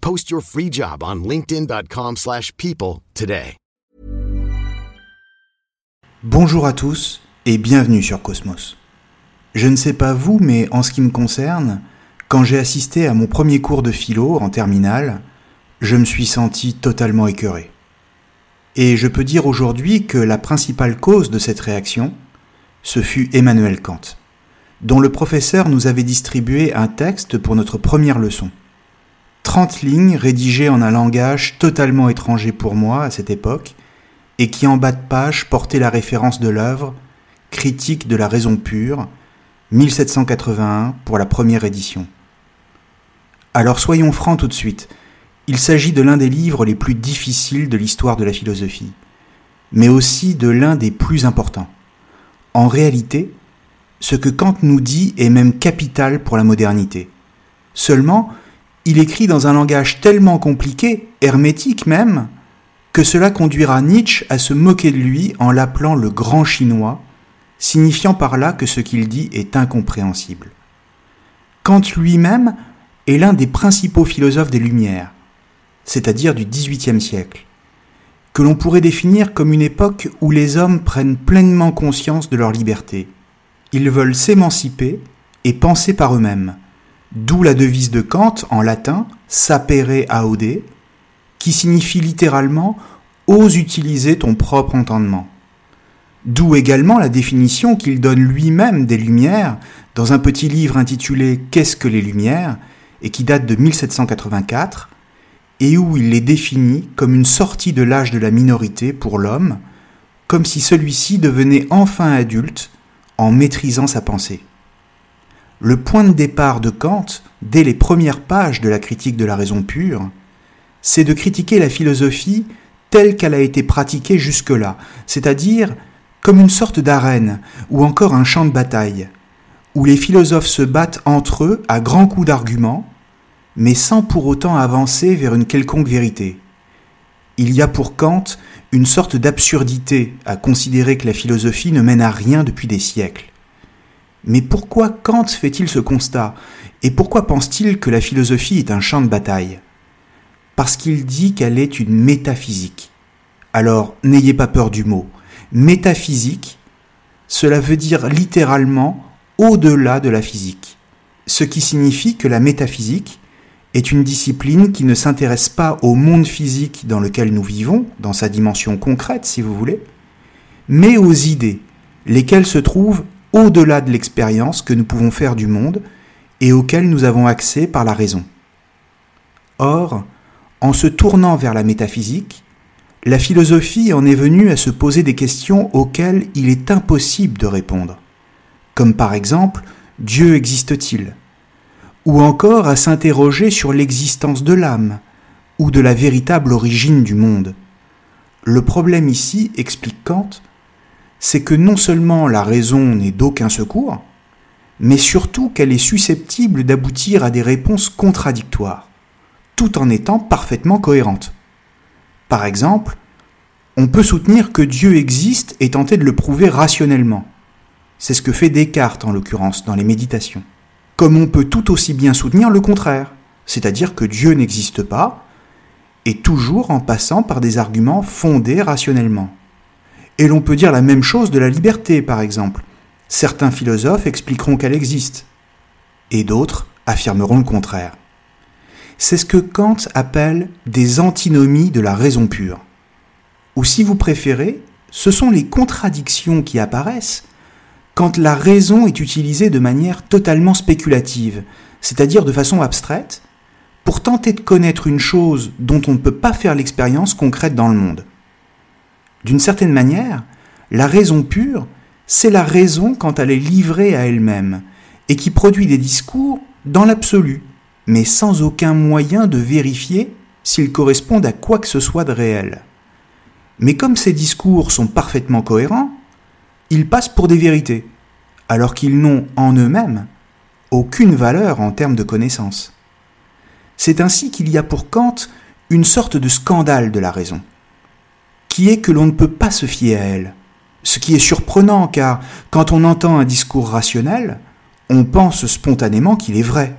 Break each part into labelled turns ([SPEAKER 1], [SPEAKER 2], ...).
[SPEAKER 1] Post your free job on linkedin.com/people slash people today.
[SPEAKER 2] Bonjour à tous et bienvenue sur Cosmos. Je ne sais pas vous, mais en ce qui me concerne, quand j'ai assisté à mon premier cours de philo en terminale, je me suis senti totalement écœuré. Et je peux dire aujourd'hui que la principale cause de cette réaction, ce fut Emmanuel Kant, dont le professeur nous avait distribué un texte pour notre première leçon. 30 lignes rédigées en un langage totalement étranger pour moi à cette époque, et qui en bas de page portait la référence de l'œuvre Critique de la raison pure, 1781 pour la première édition. Alors soyons francs tout de suite, il s'agit de l'un des livres les plus difficiles de l'histoire de la philosophie, mais aussi de l'un des plus importants. En réalité, ce que Kant nous dit est même capital pour la modernité. Seulement, il écrit dans un langage tellement compliqué, hermétique même, que cela conduira Nietzsche à se moquer de lui en l'appelant le grand chinois, signifiant par là que ce qu'il dit est incompréhensible. Kant lui-même est l'un des principaux philosophes des Lumières, c'est-à-dire du XVIIIe siècle, que l'on pourrait définir comme une époque où les hommes prennent pleinement conscience de leur liberté. Ils veulent s'émanciper et penser par eux-mêmes, d'où la devise de Kant en latin sapere aude, qui signifie littéralement ose utiliser ton propre entendement. D'où également la définition qu'il donne lui-même des Lumières dans un petit livre intitulé Qu'est-ce que les Lumières et qui date de 1784 et où il les définit comme une sortie de l'âge de la minorité pour l'homme, comme si celui-ci devenait enfin adulte en maîtrisant sa pensée. Le point de départ de Kant, dès les premières pages de la critique de la raison pure, c'est de critiquer la philosophie telle qu'elle a été pratiquée jusque-là, c'est-à-dire comme une sorte d'arène ou encore un champ de bataille, où les philosophes se battent entre eux à grands coups d'arguments, mais sans pour autant avancer vers une quelconque vérité. Il y a pour Kant une sorte d'absurdité à considérer que la philosophie ne mène à rien depuis des siècles. Mais pourquoi Kant fait-il ce constat? Et pourquoi pense-t-il que la philosophie est un champ de bataille? Parce qu'il dit qu'elle est une métaphysique. Alors, n'ayez pas peur du mot. Métaphysique, cela veut dire littéralement au-delà de la physique. Ce qui signifie que la métaphysique est une discipline qui ne s'intéresse pas au monde physique dans lequel nous vivons, dans sa dimension concrète si vous voulez, mais aux idées, lesquelles se trouvent au-delà de l'expérience que nous pouvons faire du monde et auxquelles nous avons accès par la raison. Or, en se tournant vers la métaphysique, la philosophie en est venue à se poser des questions auxquelles il est impossible de répondre, comme par exemple Dieu existe-t-il? Ou encore à s'interroger sur l'existence de l'âme, ou de la véritable origine du monde. Le problème ici, explique Kant, c'est que non seulement la raison n'est d'aucun secours, mais surtout qu'elle est susceptible d'aboutir à des réponses contradictoires, tout en étant parfaitement cohérente. Par exemple, on peut soutenir que Dieu existe et tenter de le prouver rationnellement. C'est ce que fait Descartes en l'occurrence dans les méditations comme on peut tout aussi bien soutenir le contraire, c'est-à-dire que Dieu n'existe pas, et toujours en passant par des arguments fondés rationnellement. Et l'on peut dire la même chose de la liberté, par exemple. Certains philosophes expliqueront qu'elle existe, et d'autres affirmeront le contraire. C'est ce que Kant appelle des antinomies de la raison pure. Ou si vous préférez, ce sont les contradictions qui apparaissent quand la raison est utilisée de manière totalement spéculative, c'est-à-dire de façon abstraite, pour tenter de connaître une chose dont on ne peut pas faire l'expérience concrète dans le monde. D'une certaine manière, la raison pure, c'est la raison quand elle est livrée à elle-même, et qui produit des discours dans l'absolu, mais sans aucun moyen de vérifier s'ils correspondent à quoi que ce soit de réel. Mais comme ces discours sont parfaitement cohérents, ils passent pour des vérités, alors qu'ils n'ont en eux-mêmes aucune valeur en termes de connaissance. C'est ainsi qu'il y a pour Kant une sorte de scandale de la raison, qui est que l'on ne peut pas se fier à elle, ce qui est surprenant car quand on entend un discours rationnel, on pense spontanément qu'il est vrai.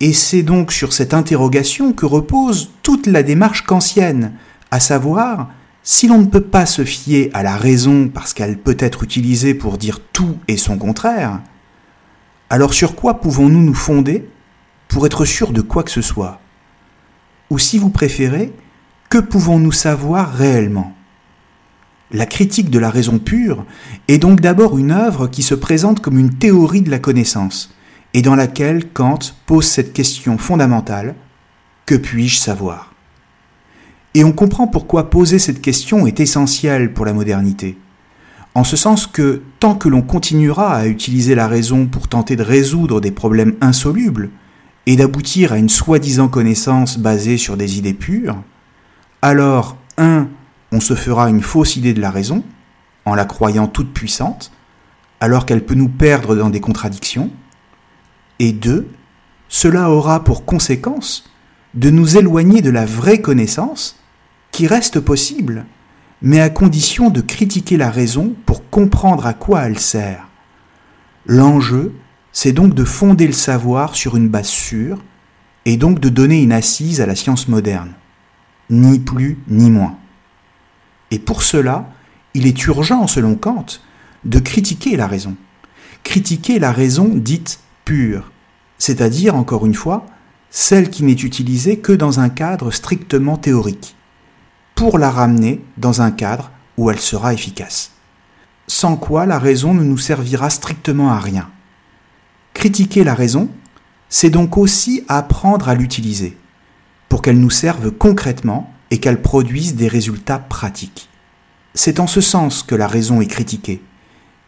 [SPEAKER 2] Et c'est donc sur cette interrogation que repose toute la démarche kantienne, à savoir si l'on ne peut pas se fier à la raison parce qu'elle peut être utilisée pour dire tout et son contraire, alors sur quoi pouvons-nous nous fonder pour être sûrs de quoi que ce soit? Ou si vous préférez, que pouvons-nous savoir réellement? La critique de la raison pure est donc d'abord une œuvre qui se présente comme une théorie de la connaissance, et dans laquelle Kant pose cette question fondamentale, que puis-je savoir? Et on comprend pourquoi poser cette question est essentiel pour la modernité. En ce sens que tant que l'on continuera à utiliser la raison pour tenter de résoudre des problèmes insolubles et d'aboutir à une soi-disant connaissance basée sur des idées pures, alors, un, on se fera une fausse idée de la raison, en la croyant toute puissante, alors qu'elle peut nous perdre dans des contradictions, et deux, cela aura pour conséquence de nous éloigner de la vraie connaissance qui reste possible, mais à condition de critiquer la raison pour comprendre à quoi elle sert. L'enjeu, c'est donc de fonder le savoir sur une base sûre, et donc de donner une assise à la science moderne. Ni plus ni moins. Et pour cela, il est urgent, selon Kant, de critiquer la raison. Critiquer la raison dite pure, c'est-à-dire, encore une fois, celle qui n'est utilisée que dans un cadre strictement théorique pour la ramener dans un cadre où elle sera efficace. Sans quoi la raison ne nous servira strictement à rien. Critiquer la raison, c'est donc aussi apprendre à l'utiliser, pour qu'elle nous serve concrètement et qu'elle produise des résultats pratiques. C'est en ce sens que la raison est critiquée,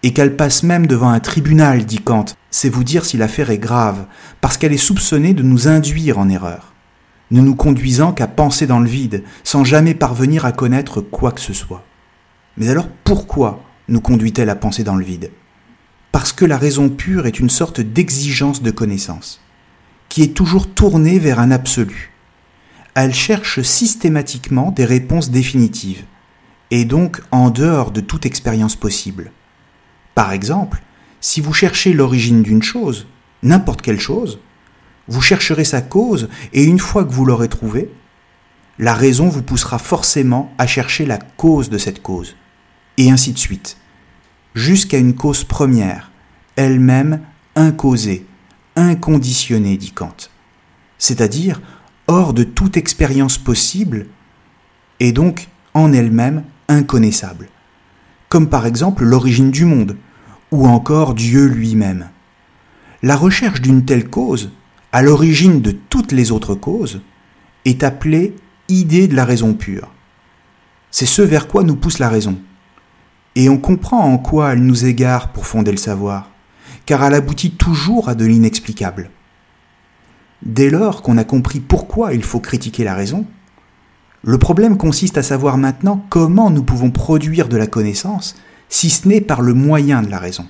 [SPEAKER 2] et qu'elle passe même devant un tribunal, dit Kant, c'est vous dire si l'affaire est grave, parce qu'elle est soupçonnée de nous induire en erreur ne nous conduisant qu'à penser dans le vide, sans jamais parvenir à connaître quoi que ce soit. Mais alors pourquoi nous conduit-elle à penser dans le vide? Parce que la raison pure est une sorte d'exigence de connaissance, qui est toujours tournée vers un absolu. Elle cherche systématiquement des réponses définitives, et donc en dehors de toute expérience possible. Par exemple, si vous cherchez l'origine d'une chose, n'importe quelle chose, vous chercherez sa cause, et une fois que vous l'aurez trouvée, la raison vous poussera forcément à chercher la cause de cette cause, et ainsi de suite, jusqu'à une cause première, elle-même incausée, inconditionnée, dit Kant, c'est-à-dire hors de toute expérience possible, et donc en elle-même inconnaissable, comme par exemple l'origine du monde, ou encore Dieu lui-même. La recherche d'une telle cause à l'origine de toutes les autres causes, est appelée idée de la raison pure. C'est ce vers quoi nous pousse la raison. Et on comprend en quoi elle nous égare pour fonder le savoir, car elle aboutit toujours à de l'inexplicable. Dès lors qu'on a compris pourquoi il faut critiquer la raison, le problème consiste à savoir maintenant comment nous pouvons produire de la connaissance, si ce n'est par le moyen de la raison.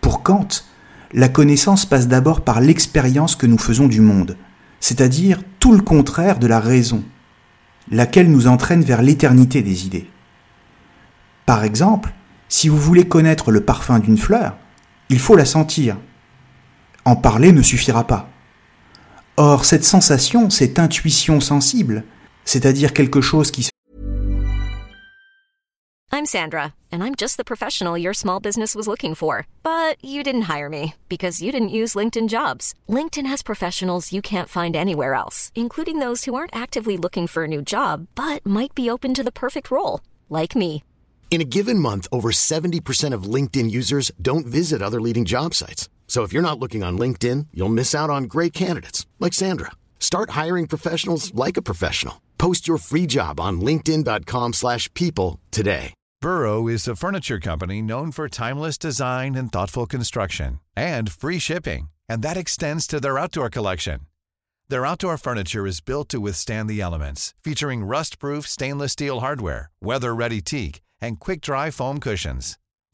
[SPEAKER 2] Pour Kant, la connaissance passe d'abord par l'expérience que nous faisons du monde, c'est-à-dire tout le contraire de la raison, laquelle nous entraîne vers l'éternité des idées. Par exemple, si vous voulez connaître le parfum d'une fleur, il faut la sentir. En parler ne suffira pas. Or, cette sensation, cette intuition sensible, c'est-à-dire quelque chose qui
[SPEAKER 3] I'm Sandra, and I'm just the professional your small business was looking for. But you didn't hire me because you didn't use LinkedIn jobs. LinkedIn has professionals you can't find anywhere else, including those who aren't actively looking for a new job but might be open to the perfect role, like me.
[SPEAKER 1] In a given month, over 70% of LinkedIn users don't visit other leading job sites. So if you're not looking on LinkedIn, you'll miss out on great candidates like Sandra. Start hiring professionals like a professional. Post your free job on linkedin.com/people today.
[SPEAKER 4] Burrow is a furniture company known for timeless design and thoughtful construction and free shipping, and that extends to their outdoor collection. Their outdoor furniture is built to withstand the elements, featuring rust-proof stainless steel hardware, weather-ready teak, and quick-dry foam cushions.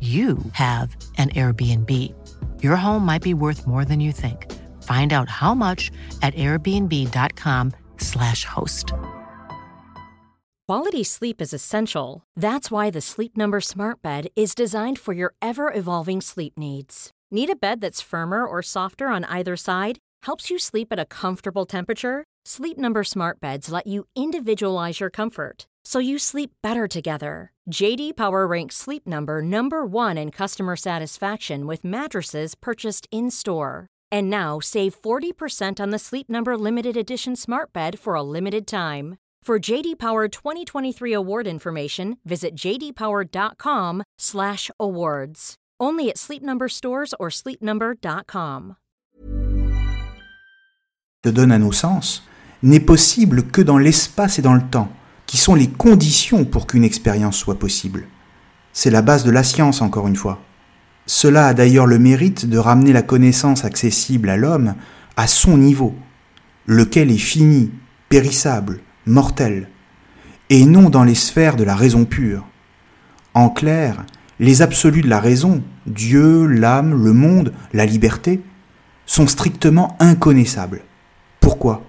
[SPEAKER 5] you have an Airbnb. Your home might be worth more than you think. Find out how much at airbnb.com/slash host.
[SPEAKER 6] Quality sleep is essential. That's why the Sleep Number Smart Bed is designed for your ever evolving sleep needs. Need a bed that's firmer or softer on either side? Helps you sleep at a comfortable temperature? Sleep Number Smart Beds let you individualize your comfort so you sleep better together. JD Power ranks Sleep Number number 1 in customer satisfaction with mattresses purchased in-store. And now save 40% on the Sleep Number limited edition Smart Bed for a limited time. For JD Power 2023 award information, visit jdpower.com/awards. Only at Sleep Number stores or sleepnumber.com.
[SPEAKER 2] que donne à nos sens n'est possible que dans l'espace et dans le temps, qui sont les conditions pour qu'une expérience soit possible. C'est la base de la science, encore une fois. Cela a d'ailleurs le mérite de ramener la connaissance accessible à l'homme à son niveau, lequel est fini, périssable, mortel, et non dans les sphères de la raison pure. En clair, les absolus de la raison, Dieu, l'âme, le monde, la liberté, sont strictement inconnaissables. Pourquoi?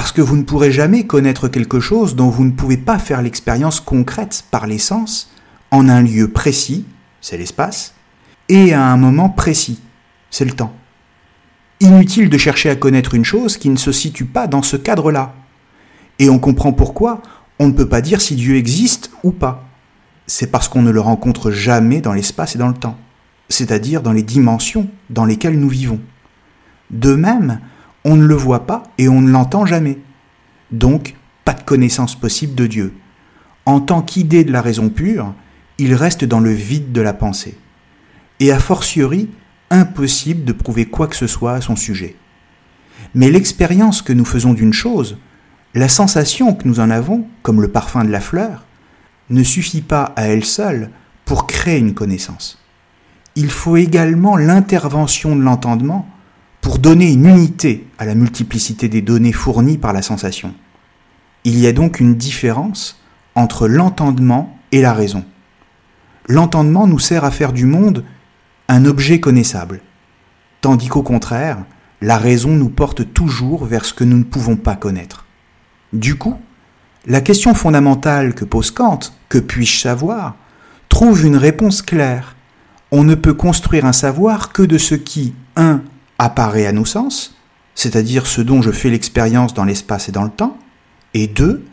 [SPEAKER 2] Parce que vous ne pourrez jamais connaître quelque chose dont vous ne pouvez pas faire l'expérience concrète par les sens en un lieu précis, c'est l'espace, et à un moment précis, c'est le temps. Inutile de chercher à connaître une chose qui ne se situe pas dans ce cadre-là. Et on comprend pourquoi on ne peut pas dire si Dieu existe ou pas. C'est parce qu'on ne le rencontre jamais dans l'espace et dans le temps, c'est-à-dire dans les dimensions dans lesquelles nous vivons. De même, on ne le voit pas et on ne l'entend jamais. Donc, pas de connaissance possible de Dieu. En tant qu'idée de la raison pure, il reste dans le vide de la pensée. Et a fortiori, impossible de prouver quoi que ce soit à son sujet. Mais l'expérience que nous faisons d'une chose, la sensation que nous en avons, comme le parfum de la fleur, ne suffit pas à elle seule pour créer une connaissance. Il faut également l'intervention de l'entendement pour donner une unité à la multiplicité des données fournies par la sensation. Il y a donc une différence entre l'entendement et la raison. L'entendement nous sert à faire du monde un objet connaissable, tandis qu'au contraire, la raison nous porte toujours vers ce que nous ne pouvons pas connaître. Du coup, la question fondamentale que pose Kant, que puis-je savoir, trouve une réponse claire. On ne peut construire un savoir que de ce qui, 1 apparaît à nos sens, c'est-à-dire ce dont je fais l'expérience dans l'espace et dans le temps, et deux,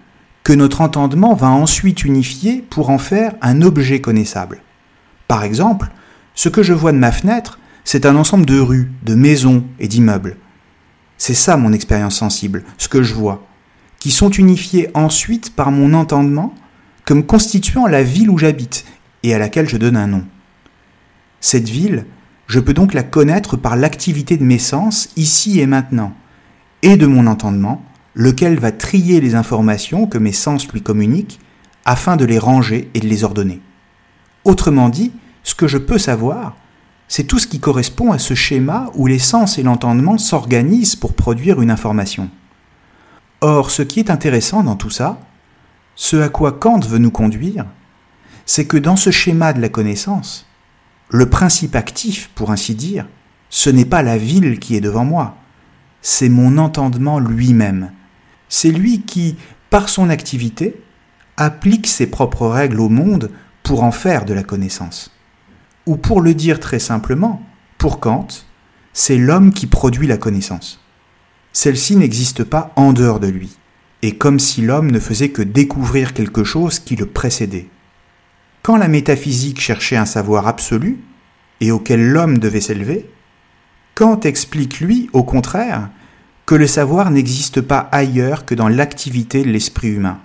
[SPEAKER 2] que notre entendement va ensuite unifier pour en faire un objet connaissable. Par exemple, ce que je vois de ma fenêtre, c'est un ensemble de rues, de maisons et d'immeubles. C'est ça mon expérience sensible, ce que je vois, qui sont unifiés ensuite par mon entendement comme constituant la ville où j'habite et à laquelle je donne un nom. Cette ville, je peux donc la connaître par l'activité de mes sens ici et maintenant, et de mon entendement, lequel va trier les informations que mes sens lui communiquent afin de les ranger et de les ordonner. Autrement dit, ce que je peux savoir, c'est tout ce qui correspond à ce schéma où les sens et l'entendement s'organisent pour produire une information. Or, ce qui est intéressant dans tout ça, ce à quoi Kant veut nous conduire, c'est que dans ce schéma de la connaissance, le principe actif, pour ainsi dire, ce n'est pas la ville qui est devant moi, c'est mon entendement lui-même. C'est lui qui, par son activité, applique ses propres règles au monde pour en faire de la connaissance. Ou pour le dire très simplement, pour Kant, c'est l'homme qui produit la connaissance. Celle-ci n'existe pas en dehors de lui, et comme si l'homme ne faisait que découvrir quelque chose qui le précédait. Quand la métaphysique cherchait un savoir absolu, et auquel l'homme devait s'élever, Kant explique, lui, au contraire, que le savoir n'existe pas ailleurs que dans l'activité de l'esprit humain.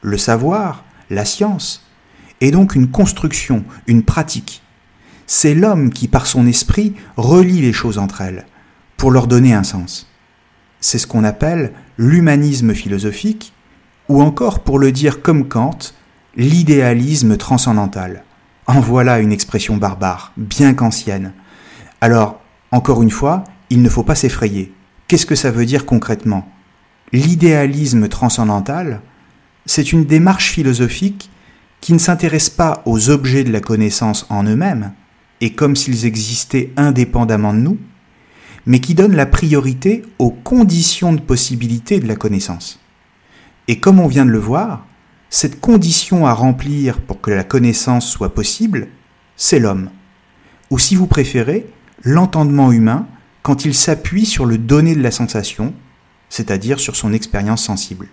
[SPEAKER 2] Le savoir, la science, est donc une construction, une pratique. C'est l'homme qui, par son esprit, relie les choses entre elles, pour leur donner un sens. C'est ce qu'on appelle l'humanisme philosophique, ou encore, pour le dire comme Kant, l'idéalisme transcendantal. En voilà une expression barbare, bien qu'ancienne. Alors, encore une fois, il ne faut pas s'effrayer. Qu'est-ce que ça veut dire concrètement? L'idéalisme transcendantal, c'est une démarche philosophique qui ne s'intéresse pas aux objets de la connaissance en eux-mêmes, et comme s'ils existaient indépendamment de nous, mais qui donne la priorité aux conditions de possibilité de la connaissance. Et comme on vient de le voir, cette condition à remplir pour que la connaissance soit possible, c'est l'homme. Ou si vous préférez, l'entendement humain quand il s'appuie sur le donné de la sensation, c'est-à-dire sur son expérience sensible.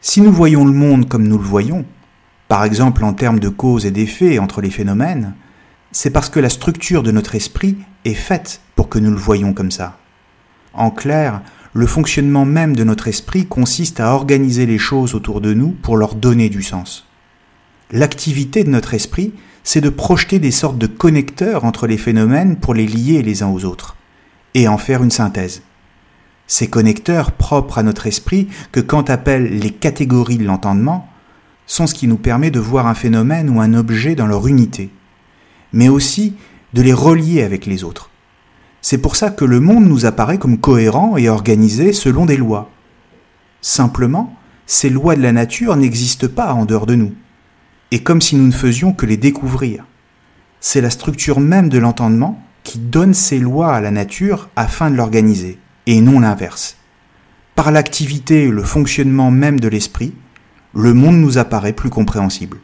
[SPEAKER 2] Si nous voyons le monde comme nous le voyons, par exemple en termes de cause et d'effet entre les phénomènes, c'est parce que la structure de notre esprit est faite pour que nous le voyions comme ça. En clair, le fonctionnement même de notre esprit consiste à organiser les choses autour de nous pour leur donner du sens. L'activité de notre esprit, c'est de projeter des sortes de connecteurs entre les phénomènes pour les lier les uns aux autres, et en faire une synthèse. Ces connecteurs propres à notre esprit, que Kant appelle les catégories de l'entendement, sont ce qui nous permet de voir un phénomène ou un objet dans leur unité, mais aussi de les relier avec les autres. C'est pour ça que le monde nous apparaît comme cohérent et organisé selon des lois. Simplement, ces lois de la nature n'existent pas en dehors de nous, et comme si nous ne faisions que les découvrir. C'est la structure même de l'entendement qui donne ces lois à la nature afin de l'organiser, et non l'inverse. Par l'activité et le fonctionnement même de l'esprit, le monde nous apparaît plus compréhensible.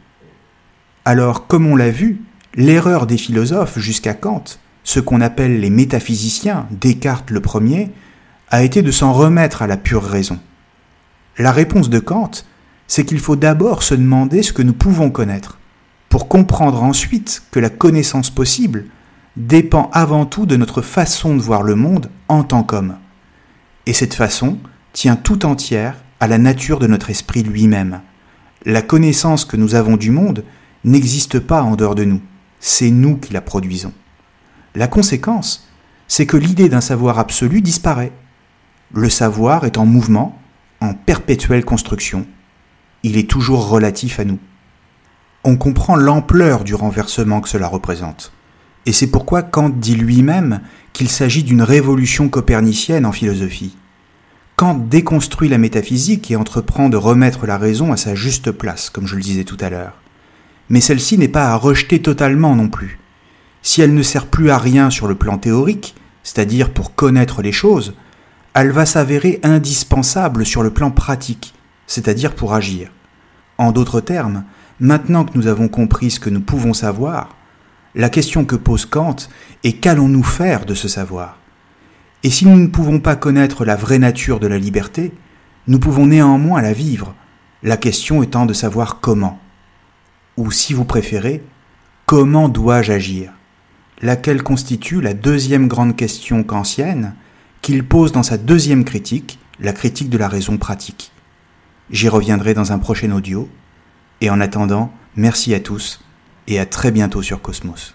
[SPEAKER 2] Alors, comme on l'a vu, l'erreur des philosophes jusqu'à Kant ce qu'on appelle les métaphysiciens, Descartes le premier, a été de s'en remettre à la pure raison. La réponse de Kant, c'est qu'il faut d'abord se demander ce que nous pouvons connaître, pour comprendre ensuite que la connaissance possible dépend avant tout de notre façon de voir le monde en tant qu'homme. Et cette façon tient tout entière à la nature de notre esprit lui-même. La connaissance que nous avons du monde n'existe pas en dehors de nous, c'est nous qui la produisons. La conséquence, c'est que l'idée d'un savoir absolu disparaît. Le savoir est en mouvement, en perpétuelle construction. Il est toujours relatif à nous. On comprend l'ampleur du renversement que cela représente. Et c'est pourquoi Kant dit lui-même qu'il s'agit d'une révolution copernicienne en philosophie. Kant déconstruit la métaphysique et entreprend de remettre la raison à sa juste place, comme je le disais tout à l'heure. Mais celle-ci n'est pas à rejeter totalement non plus si elle ne sert plus à rien sur le plan théorique, c'est-à-dire pour connaître les choses, elle va s'avérer indispensable sur le plan pratique, c'est-à-dire pour agir. En d'autres termes, maintenant que nous avons compris ce que nous pouvons savoir, la question que pose Kant est qu'allons-nous faire de ce savoir? Et si nous ne pouvons pas connaître la vraie nature de la liberté, nous pouvons néanmoins la vivre, la question étant de savoir comment. Ou si vous préférez, comment dois-je agir? Laquelle constitue la deuxième grande question kantienne qu'il pose dans sa deuxième critique, la critique de la raison pratique. J'y reviendrai dans un prochain audio, et en attendant, merci à tous, et à très bientôt sur Cosmos.